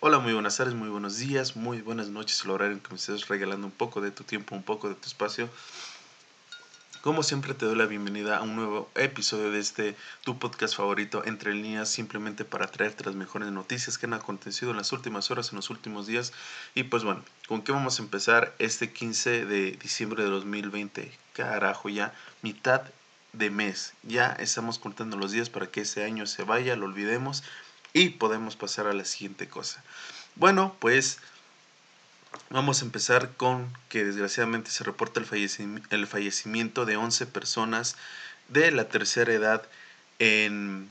Hola, muy buenas tardes, muy buenos días, muy buenas noches, el horario en que me estés regalando un poco de tu tiempo, un poco de tu espacio. Como siempre te doy la bienvenida a un nuevo episodio de este tu podcast favorito entre líneas simplemente para traerte las mejores noticias que han acontecido en las últimas horas, en los últimos días. Y pues bueno, ¿con qué vamos a empezar este 15 de diciembre de 2020? Carajo, ya mitad de mes. Ya estamos contando los días para que ese año se vaya, lo olvidemos y podemos pasar a la siguiente cosa. Bueno, pues vamos a empezar con que desgraciadamente se reporta el, fallecimiento de 11 personas de la tercera edad en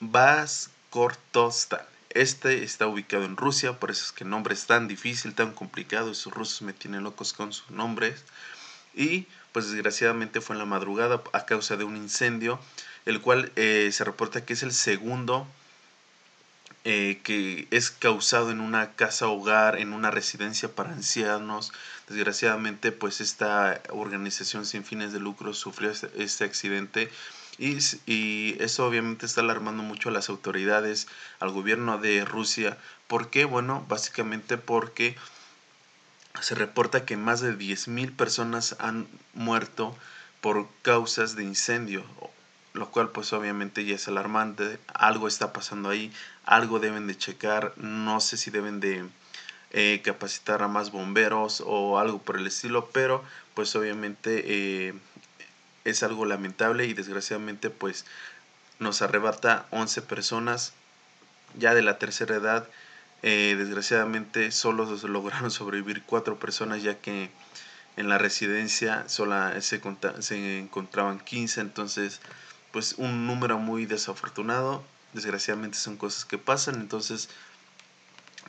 Baskortostan. Este está ubicado en Rusia, por eso es que el nombre es tan difícil, tan complicado, esos rusos me tienen locos con sus nombres. Y pues desgraciadamente fue en la madrugada a causa de un incendio, el cual eh, se reporta que es el segundo eh, que es causado en una casa hogar, en una residencia para ancianos. Desgraciadamente, pues esta organización sin fines de lucro sufrió este, este accidente y, y, eso obviamente está alarmando mucho a las autoridades, al gobierno de Rusia. ¿Por qué? Bueno, básicamente porque se reporta que más de 10.000 personas han muerto por causas de incendio lo cual pues obviamente ya es alarmante, algo está pasando ahí, algo deben de checar, no sé si deben de eh, capacitar a más bomberos o algo por el estilo, pero pues obviamente eh, es algo lamentable y desgraciadamente pues nos arrebata 11 personas ya de la tercera edad, eh, desgraciadamente solo lograron sobrevivir 4 personas ya que en la residencia solo se, se encontraban 15, entonces pues un número muy desafortunado. Desgraciadamente son cosas que pasan, entonces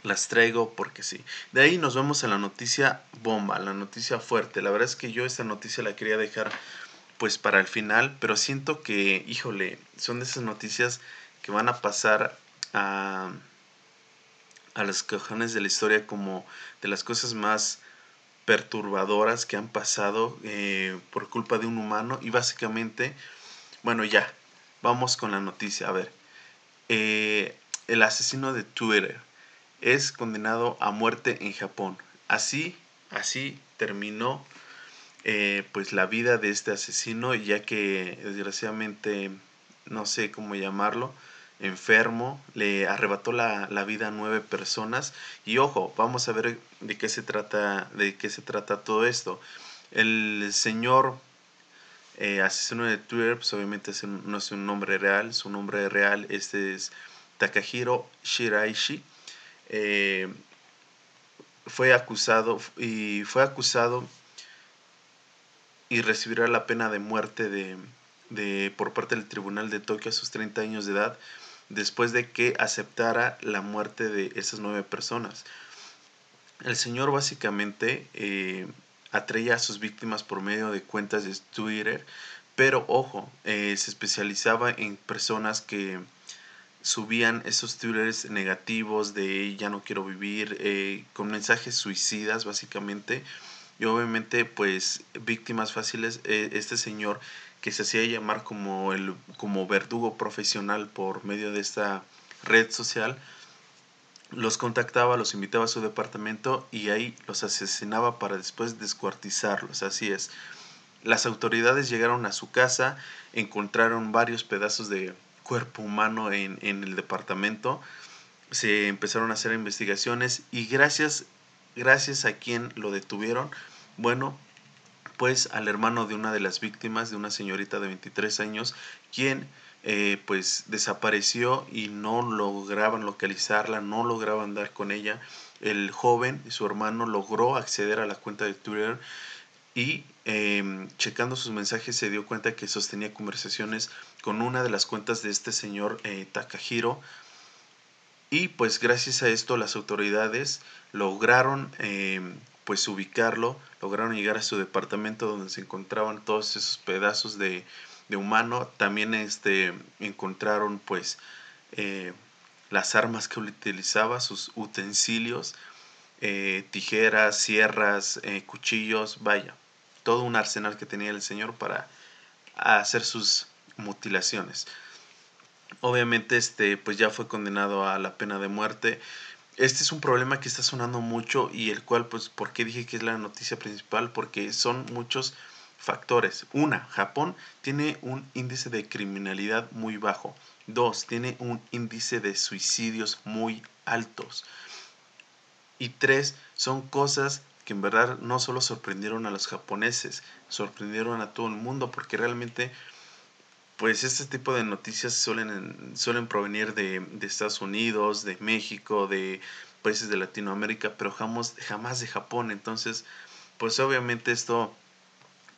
las traigo porque sí. De ahí nos vamos a la noticia bomba, la noticia fuerte. La verdad es que yo esta noticia la quería dejar pues para el final, pero siento que, híjole, son de esas noticias que van a pasar a, a los cajones de la historia como de las cosas más perturbadoras que han pasado eh, por culpa de un humano y básicamente bueno, ya, vamos con la noticia. A ver, eh, el asesino de Twitter es condenado a muerte en Japón. Así, así terminó eh, pues la vida de este asesino, ya que desgraciadamente, no sé cómo llamarlo, enfermo, le arrebató la, la, vida a nueve personas. Y ojo, vamos a ver de qué se trata, de qué se trata todo esto. El señor eh, asesino de Twitter, pues obviamente no es un nombre real, su nombre real es Takahiro Shiraishi. Eh, fue acusado y fue acusado y recibirá la pena de muerte de, de, por parte del Tribunal de Tokio a sus 30 años de edad después de que aceptara la muerte de esas nueve personas. El señor básicamente eh, atraía a sus víctimas por medio de cuentas de Twitter, pero ojo, eh, se especializaba en personas que subían esos twitters negativos de ya no quiero vivir, eh, con mensajes suicidas básicamente. Y obviamente pues víctimas fáciles, eh, este señor que se hacía llamar como el como verdugo profesional por medio de esta red social, los contactaba, los invitaba a su departamento y ahí los asesinaba para después descuartizarlos. Así es. Las autoridades llegaron a su casa, encontraron varios pedazos de cuerpo humano en, en el departamento, se empezaron a hacer investigaciones y gracias, gracias a quien lo detuvieron, bueno, pues al hermano de una de las víctimas, de una señorita de 23 años, quien eh, pues desapareció y no lograban localizarla, no lograban dar con ella. El joven, su hermano, logró acceder a la cuenta de Twitter y em, checando sus mensajes se dio cuenta que sostenía conversaciones con una de las cuentas de este señor eh, Takahiro. Y pues gracias a esto las autoridades lograron em, pues ubicarlo, lograron llegar a su departamento donde se encontraban todos esos pedazos de, de humano. También este, encontraron pues eh, las armas que utilizaba, sus utensilios, eh, tijeras, sierras, eh, cuchillos, vaya, todo un arsenal que tenía el señor para hacer sus mutilaciones. Obviamente este pues ya fue condenado a la pena de muerte. este es un problema que está sonando mucho y el cual, pues, ¿por qué dije que es la noticia principal? Porque son muchos factores. Una, Japón tiene un índice de criminalidad muy bajo. Dos, tiene un índice de suicidios muy altos. Y tres, son cosas que en verdad no solo sorprendieron a los japoneses, sorprendieron a todo el mundo porque realmente pues este tipo de noticias suelen, suelen provenir de, Estados Unidos, de México, de países de Latinoamérica, pero jamás, jamás de Japón. Entonces, pues obviamente esto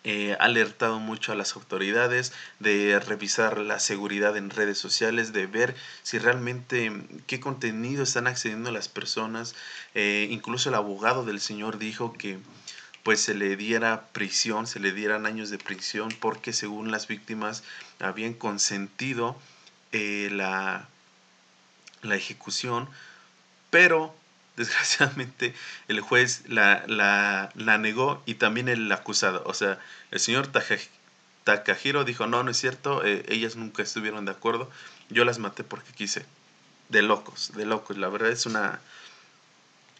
eh, alertado mucho a las autoridades de revisar la seguridad en redes sociales, de ver si realmente qué contenido están accediendo las personas. Eh, incluso el abogado del señor dijo que pues se le diera prisión, se le dieran años de prisión porque según las víctimas habían consentido eh, la, la ejecución, pero desgraciadamente el juez la, la, la, negó y también el acusado. O sea, el señor Takahiro dijo, no, no es cierto, eh, ellas nunca estuvieron de acuerdo, yo las maté porque quise. De locos, de locos. La verdad es una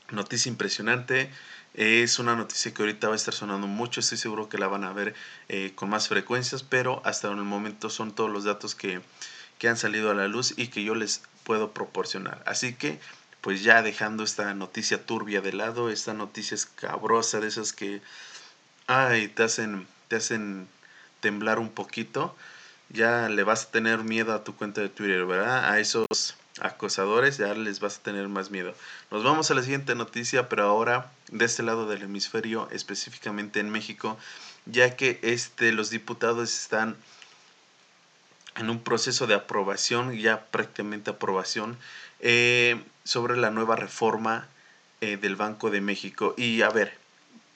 noticia impresionante. Es una noticia que ahorita va a estar sonando mucho, estoy seguro que la van a ver eh, con más frecuencias, pero hasta el momento son todos los datos que, que han salido a la luz y que yo les puedo proporcionar. Así que, pues ya dejando esta noticia turbia de lado, esta noticia escabrosa de esas que, ay, te hacen, te hacen temblar un poquito, ya le vas a tener miedo a tu cuenta de Twitter, ¿verdad? A esos acosadores, ya les vas a tener más miedo. Nos vamos a la siguiente noticia, pero ahora de este lado del hemisferio, específicamente en México, ya que este, los diputados están en un proceso de aprobación, ya prácticamente aprobación, eh, sobre la nueva reforma eh, del Banco de México. Y a ver,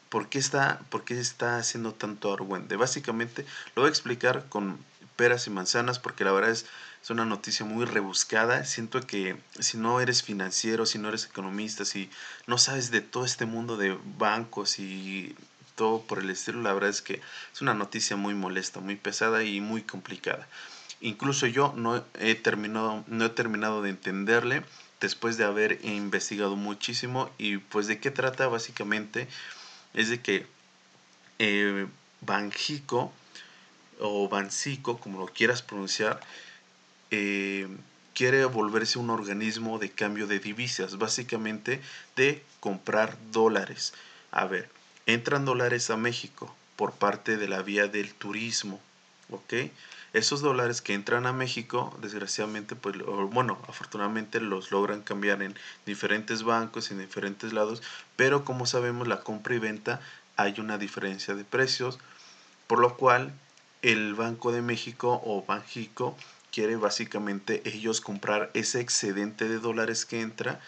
¿por qué está, por qué está haciendo tanto argüente? Básicamente lo voy a explicar con peras y manzanas, porque la verdad es es una noticia muy rebuscada. Siento que si no eres financiero, si no eres economista, si no sabes de todo este mundo de bancos y todo por el estilo, la verdad es que es una noticia muy molesta, muy pesada y muy complicada. Incluso yo no he terminado, no he terminado de entenderle después de haber investigado muchísimo y pues de qué trata básicamente es de que eh, Banjico o Bancico, como lo quieras pronunciar, eh, quiere volverse un organismo de cambio de divisas, básicamente de comprar dólares. A ver, entran dólares a México por parte de la vía del turismo, ¿ok? Esos dólares que entran a México, desgraciadamente, pues, bueno, afortunadamente los logran cambiar en diferentes bancos, en diferentes lados, pero como sabemos, la compra y venta hay una diferencia de precios, por lo cual el Banco de México o Banjico quiere básicamente ellos comprar ese excedente de dólares que entra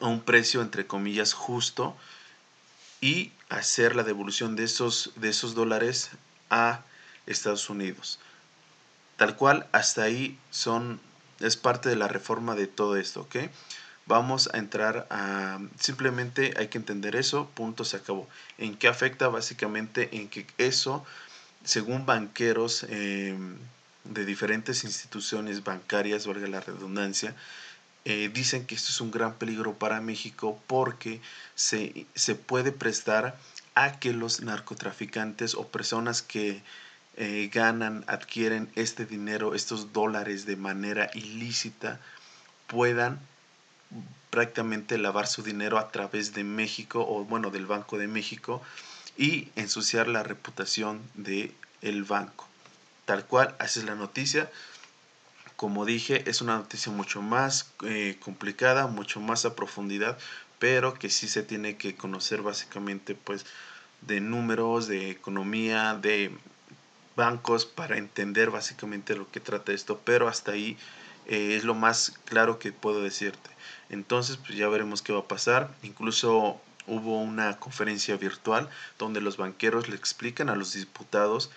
a un precio entre comillas justo y hacer la devolución de esos, de esos dólares a Estados Unidos. Tal cual, hasta ahí son, es parte de la reforma de todo esto, ¿ok? Vamos a entrar a, simplemente hay que entender eso, punto, se acabó. ¿En qué afecta? Básicamente en que eso, según banqueros, eh, de diferentes instituciones bancarias, valga la redundancia, eh, dicen que esto es un gran peligro para México porque se, se puede prestar a que los narcotraficantes o personas que eh, ganan, adquieren este dinero, estos dólares de manera ilícita, puedan prácticamente lavar su dinero a través de México o bueno del Banco de México y ensuciar la reputación de el banco tal cual, así es la noticia. Como dije, es una noticia mucho más eh, complicada, mucho más a profundidad, pero que sí se tiene que conocer básicamente pues de números, de economía, de bancos para entender básicamente lo que trata esto, pero hasta ahí eh, es lo más claro que puedo decirte. Entonces, pues ya veremos qué va a pasar. Incluso hubo una conferencia virtual donde los banqueros le explican a los diputados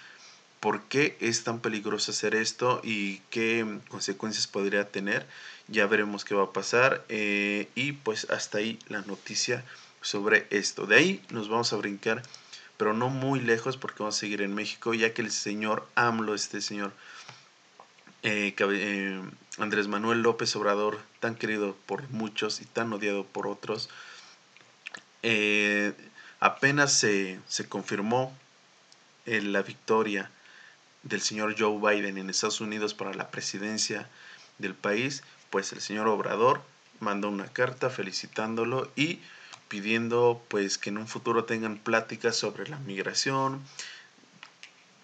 por qué es tan peligroso hacer esto y qué consecuencias podría tener. Ya veremos qué va a pasar. Eh, y pues hasta ahí la noticia sobre esto. De ahí nos vamos a brincar, pero no muy lejos porque vamos a seguir en México, ya que el señor AMLO, este señor eh, eh, Andrés Manuel López Obrador, tan querido por muchos y tan odiado por otros, eh, apenas se, se confirmó la victoria del señor Joe Biden en Estados Unidos para la presidencia del país, pues el señor Obrador mandó una carta felicitándolo y pidiendo pues que en un futuro tengan pláticas sobre la migración.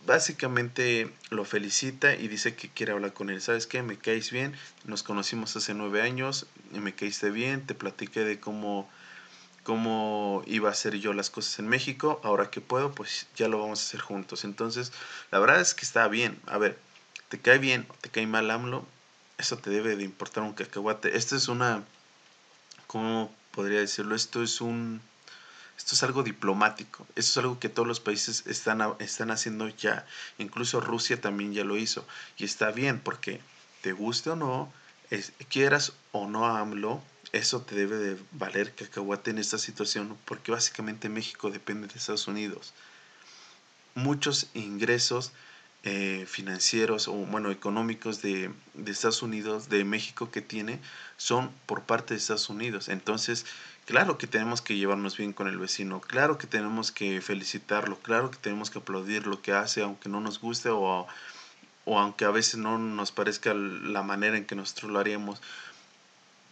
Básicamente lo felicita y dice que quiere hablar con él. ¿Sabes qué? Me caes bien. Nos conocimos hace nueve años y me caíste bien. Te platiqué de cómo cómo iba a hacer yo las cosas en México, ahora que puedo, pues ya lo vamos a hacer juntos. Entonces, la verdad es que está bien. A ver, te cae bien te cae mal AMLO, eso te debe de importar un cacahuate. Esto es una, ¿cómo podría decirlo? Esto es un, esto es algo diplomático. Esto es algo que todos los países están, están haciendo ya. Incluso Rusia también ya lo hizo. Y está bien porque te guste o no, quieras o no AMLO, eso te debe de valer cacahuate en esta situación porque básicamente México depende de Estados Unidos. Muchos ingresos eh, financieros o bueno económicos de, de, Estados Unidos, de México que tiene, son por parte de Estados Unidos. Entonces, claro que tenemos que llevarnos bien con el vecino, claro que tenemos que felicitarlo, claro que tenemos que aplaudir lo que hace, aunque no nos guste o, o aunque a veces no nos parezca la manera en que nosotros lo haríamos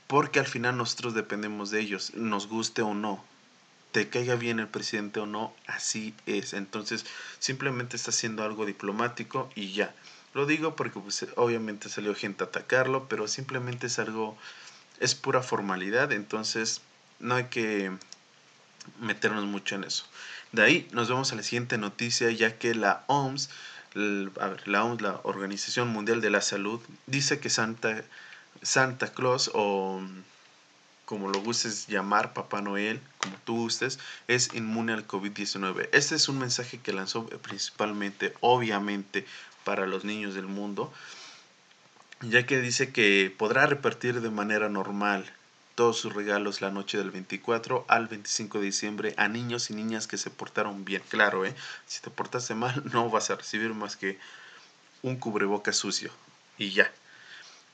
porque al final nosotros dependemos de ellos, nos guste o no. Te caiga bien el presidente o no, así es. Entonces, simplemente está haciendo algo diplomático y ya. Lo digo porque pues, obviamente salió gente a atacarlo, pero simplemente es algo, es pura formalidad, entonces no hay que meternos mucho en eso. De ahí nos vamos a la siguiente noticia, ya que la OMS, la OMS, la Organización Mundial de la Salud, dice que Santa Santa Claus o como lo gustes llamar, Papá Noel, como tú gustes, es inmune al COVID-19. Este es un mensaje que lanzó principalmente, obviamente, para los niños del mundo, ya que dice que podrá repartir de manera normal todos sus regalos la noche del 24 al 25 de diciembre a niños y niñas que se portaron bien. Claro, ¿eh? si te portaste mal no vas a recibir más que un cubreboca sucio y ya.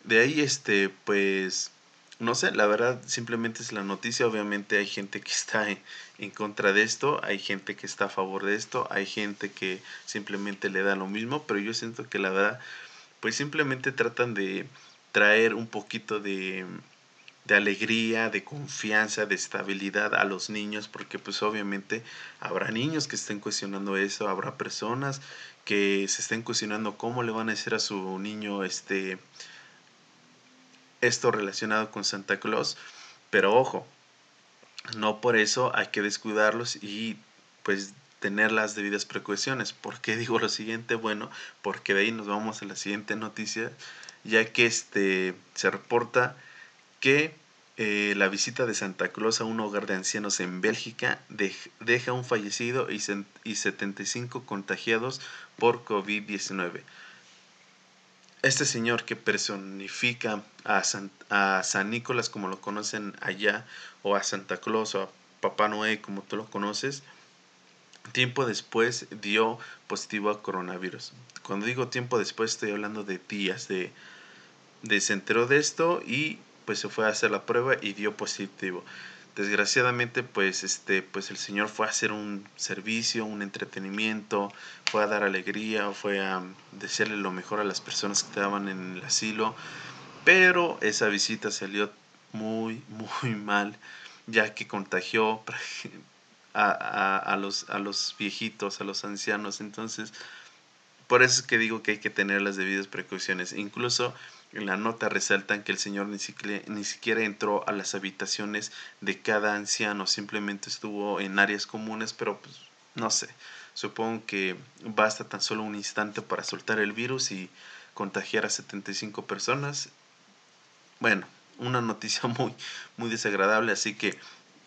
De ahí, este, pues, no sé, la verdad simplemente es la noticia. Obviamente hay gente que está en, contra de esto, hay gente que está a favor de esto, hay gente que simplemente le da lo mismo, pero yo siento que la verdad, pues simplemente tratan de traer un poquito de, de alegría, de confianza, de estabilidad a los niños, porque pues obviamente habrá niños que estén cuestionando eso, habrá personas que se estén cuestionando cómo le van a decir a su niño, este, esto relacionado con Santa Claus, pero ojo, no por eso hay que descuidarlos y pues tener las debidas precauciones. ¿Por qué digo lo siguiente? Bueno, porque de ahí nos vamos a la siguiente noticia, ya que este, se reporta que eh, la visita de Santa Claus a un hogar de ancianos en Bélgica deja un fallecido y, y 75 contagiados por COVID-19 este señor que personifica a San, a San Nicolás como lo conocen allá, o a Santa Claus, o a Papá Noé como tú lo conoces, tiempo después dio positivo a coronavirus. Cuando digo tiempo después estoy hablando de días, de, de se enteró de esto y pues se fue a hacer la prueba y dio positivo desgraciadamente pues este pues el señor fue a hacer un servicio un entretenimiento fue a dar alegría fue a desearle lo mejor a las personas que estaban en el asilo pero esa visita salió muy muy mal ya que contagió a, a, los a los viejitos a los ancianos. Entonces por eso es que digo que hay que tener las debidas precauciones. Incluso en la nota resaltan que el Señor ni siquiera, ni siquiera entró a las habitaciones de cada anciano, simplemente estuvo en áreas comunes, pero pues no sé, supongo que basta tan solo un instante para soltar el virus y contagiar a 75 personas. Bueno, una noticia muy, muy desagradable, así que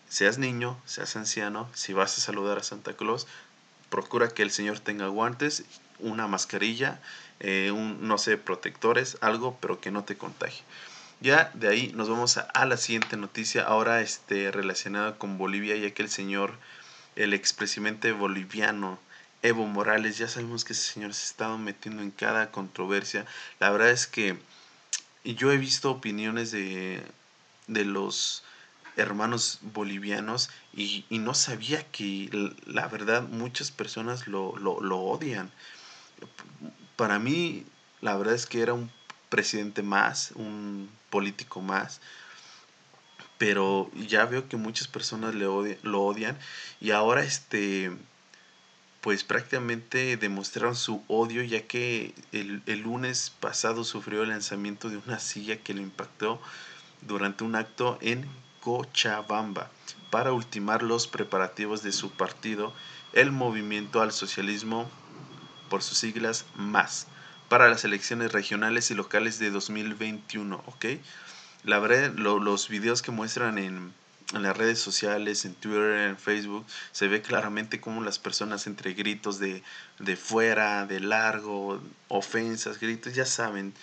seas niño, seas anciano, si vas a saludar a Santa Claus, procura que el Señor tenga guantes, una mascarilla eh, un, no sé, protectores, algo, pero que no te contagie. Ya de ahí nos vamos a, la siguiente noticia, ahora este, relacionada con Bolivia, ya que el señor, el expresidente boliviano, Evo Morales, ya sabemos que ese señor se ha estado metiendo en cada controversia. La verdad es que yo he visto opiniones de, de los hermanos bolivianos y, no sabía que la verdad muchas personas lo, lo, odian. Para mí, la verdad es que era un presidente más, un político más, pero ya veo que muchas personas le lo odian y ahora este pues prácticamente demostraron su odio ya que el, el, lunes pasado sufrió el lanzamiento de una silla que le impactó durante un acto en Cochabamba. Para ultimar los preparativos de su partido, el Movimiento al Socialismo, por sus siglas MAS, para las elecciones regionales y locales de 2021, ¿ok? La verdad, los videos que muestran en, en las redes sociales, en Twitter, en Facebook, se ve claramente cómo las personas entre gritos de, de fuera, de largo, ofensas, gritos, ya saben,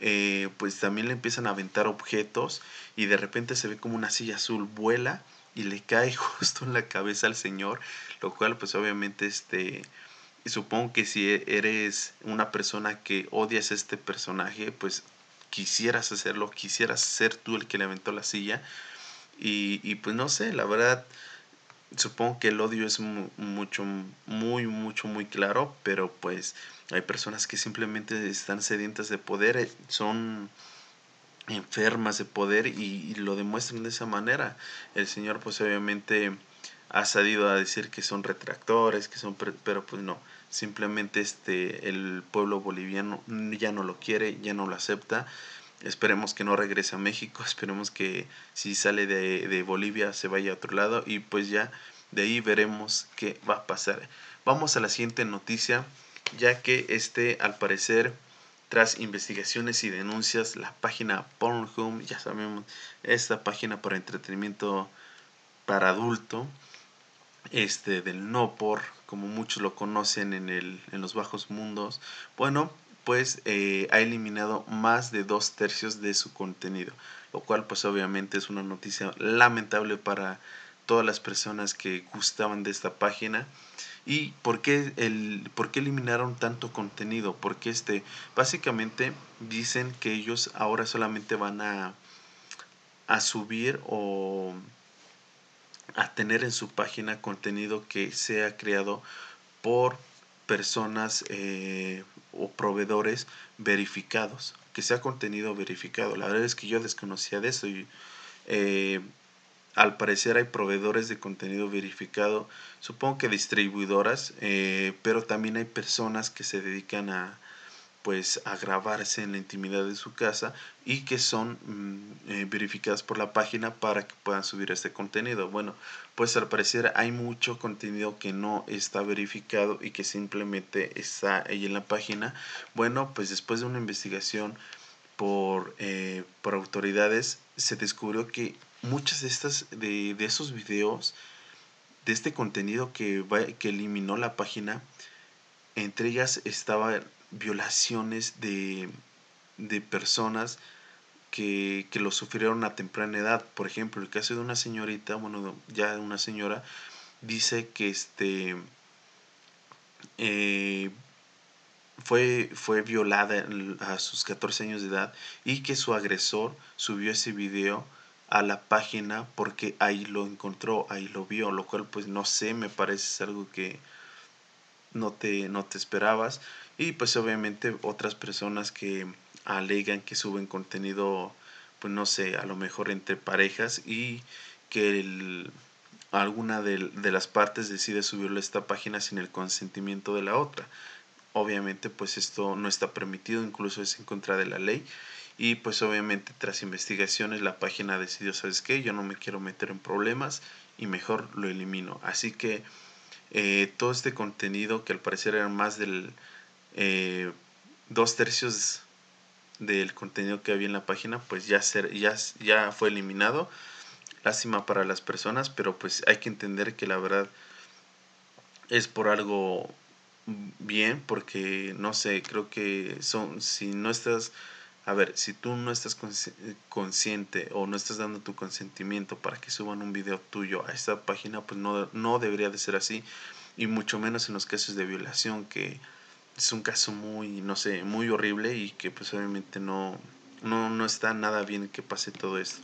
eh, pues también le empiezan a aventar objetos y de repente se ve como una silla azul vuela y le cae justo en la cabeza al señor, lo cual pues obviamente este supongo que si eres una persona que odias a este personaje, pues quisieras hacerlo, quisieras ser tú el que le aventó la silla y, y pues no sé, la verdad supongo que el odio es mucho, muy, mucho, muy claro, pero pues hay personas que simplemente están sedientas de poder, eh, son enfermas de poder y, lo demuestran de esa manera. El Señor pues obviamente ha salido a decir que son retractores, que son, pero pues no, simplemente este, el pueblo boliviano ya no lo quiere, ya no lo acepta. Esperemos que no regrese a México, esperemos que si sale de, de Bolivia se vaya a otro lado y pues ya de ahí veremos qué va a pasar. Vamos a la siguiente noticia ya que este al parecer tras investigaciones y denuncias la página Pornhub, ya sabemos, esta página para entretenimiento para adulto, este del no por, como muchos lo conocen en, el, en los bajos mundos, bueno, pues eh, ha eliminado más de dos tercios de su contenido, lo cual pues obviamente es una noticia lamentable para todas las personas que gustaban de esta página ¿Y por qué, el, por qué eliminaron tanto contenido? Porque este, básicamente dicen que ellos ahora solamente van a, a subir o a tener en su página contenido que sea creado por personas eh, o proveedores verificados, que sea contenido verificado. La verdad es que yo desconocía de eso y eh, al parecer hay proveedores de contenido verificado, supongo que distribuidoras, eh, pero también hay personas que se dedican a pues a grabarse en la intimidad de su casa y que son mm, eh, verificadas por la página para que puedan subir este contenido. Bueno, pues al parecer hay mucho contenido que no está verificado y que simplemente está ahí en la página. Bueno, pues después de una investigación por, eh, por autoridades se descubrió que muchas de estas, de, de esos videos, de este contenido que, que eliminó la página, entre ellas estaban violaciones de, de personas que, que, lo sufrieron a temprana edad. Por ejemplo, el caso de una señorita, bueno, ya una señora, dice que este eh, fue, fue violada a sus 14 años de edad y que su agresor subió ese video a la página porque ahí lo encontró, ahí lo vio, lo cual pues no sé, me parece algo que no te, no te esperabas. Y pues obviamente otras personas que alegan que suben contenido, pues no sé, a lo mejor entre parejas y que alguna de, de, las partes decide subirlo a esta página sin el consentimiento de la otra. Obviamente pues esto no está permitido, incluso es en contra de la ley y pues obviamente tras investigaciones la página decidió, ¿sabes qué? Yo no me quiero meter en problemas y mejor lo elimino. Así que eh, todo este contenido que al parecer era más del eh, dos tercios del contenido que había en la página pues ya, ser, ya, ya fue eliminado. Lástima para las personas, pero pues hay que entender que la verdad es por algo bien, porque no sé, creo que son, si no estás a ver, si tú no estás consciente o no estás dando tu consentimiento para que suban un video tuyo a esta página, pues no, no debería de ser así. Y mucho menos en los casos de violación, que es un caso muy, no sé, muy horrible y que pues obviamente no, no, no está nada bien que pase todo esto.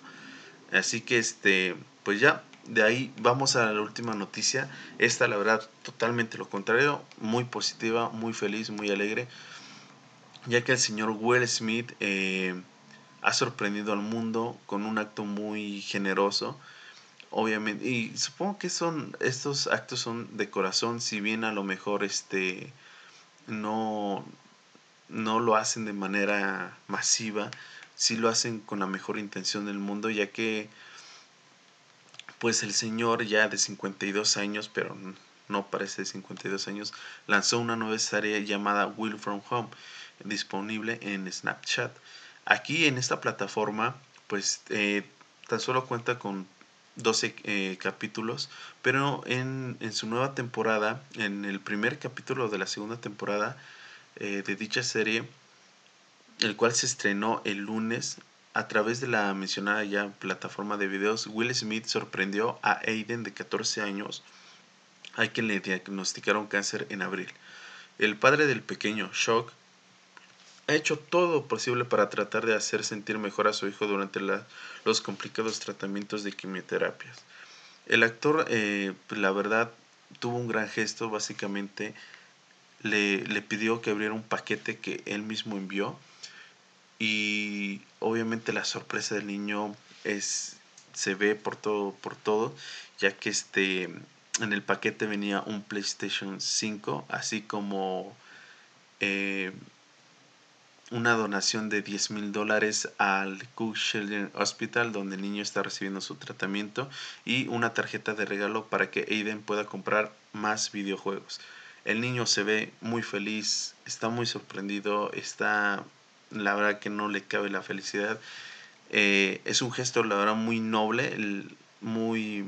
Así que este, pues ya, de ahí vamos a la última noticia. Esta, la verdad, totalmente lo contrario. Muy positiva, muy feliz, muy alegre. Ya que el señor Will Smith eh, ha sorprendido al mundo con un acto muy generoso. Obviamente, y supongo que son estos actos son de corazón, si bien a lo mejor este no no lo hacen de manera masiva, sí lo hacen con la mejor intención del mundo, ya que pues el señor ya de 52 años, pero no parece de 52 años, lanzó una nueva serie llamada Will From Home, disponible en Snapchat. Aquí en esta plataforma, pues eh, tan solo cuenta con 12 eh, capítulos, pero en, en, su nueva temporada, en el primer capítulo de la segunda temporada eh, de dicha serie, el cual se estrenó el lunes, a través de la mencionada ya plataforma de videos, Will Smith sorprendió a Aiden de 14 años, a quien le diagnosticaron cáncer en abril. El padre del pequeño, Shock, ha hecho todo posible para tratar de hacer sentir mejor a su hijo durante los complicados tratamientos de quimioterapias. El actor, eh, la verdad, tuvo un gran gesto, básicamente le, le pidió que abriera un paquete que él mismo envió y obviamente la sorpresa del niño es se ve por todo por todo ya que este en el paquete venía un PlayStation 5 así como eh, una donación de 10 mil dólares al Cook Children Hospital donde el niño está recibiendo su tratamiento y una tarjeta de regalo para que Aiden pueda comprar más videojuegos. El niño se ve muy feliz, está muy sorprendido, está la verdad que no le cabe la felicidad. Eh, es un gesto, la verdad, muy noble, muy,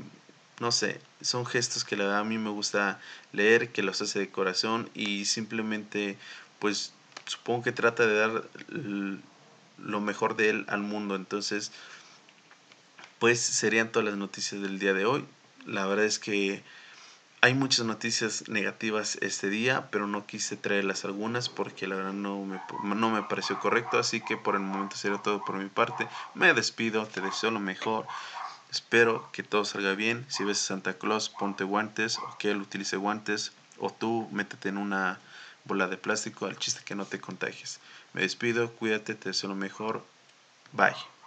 no sé, son gestos que la verdad a mí me gusta leer, que los hace de corazón y simplemente, pues, supongo que trata de dar lo mejor de él al mundo. Entonces, pues serían todas las noticias del día de hoy. La verdad es que hay muchas noticias negativas este día, pero no quise traerlas algunas porque la verdad no me, no me pareció correcto. Así que por el momento sería todo por mi parte. Me despido, te deseo lo mejor. Espero que todo salga bien. Si ves a Santa Claus, ponte guantes o que él utilice guantes o tú métete en una bola de plástico al chiste que no te contagies. Me despido, cuídate, te deseo lo mejor. Bye.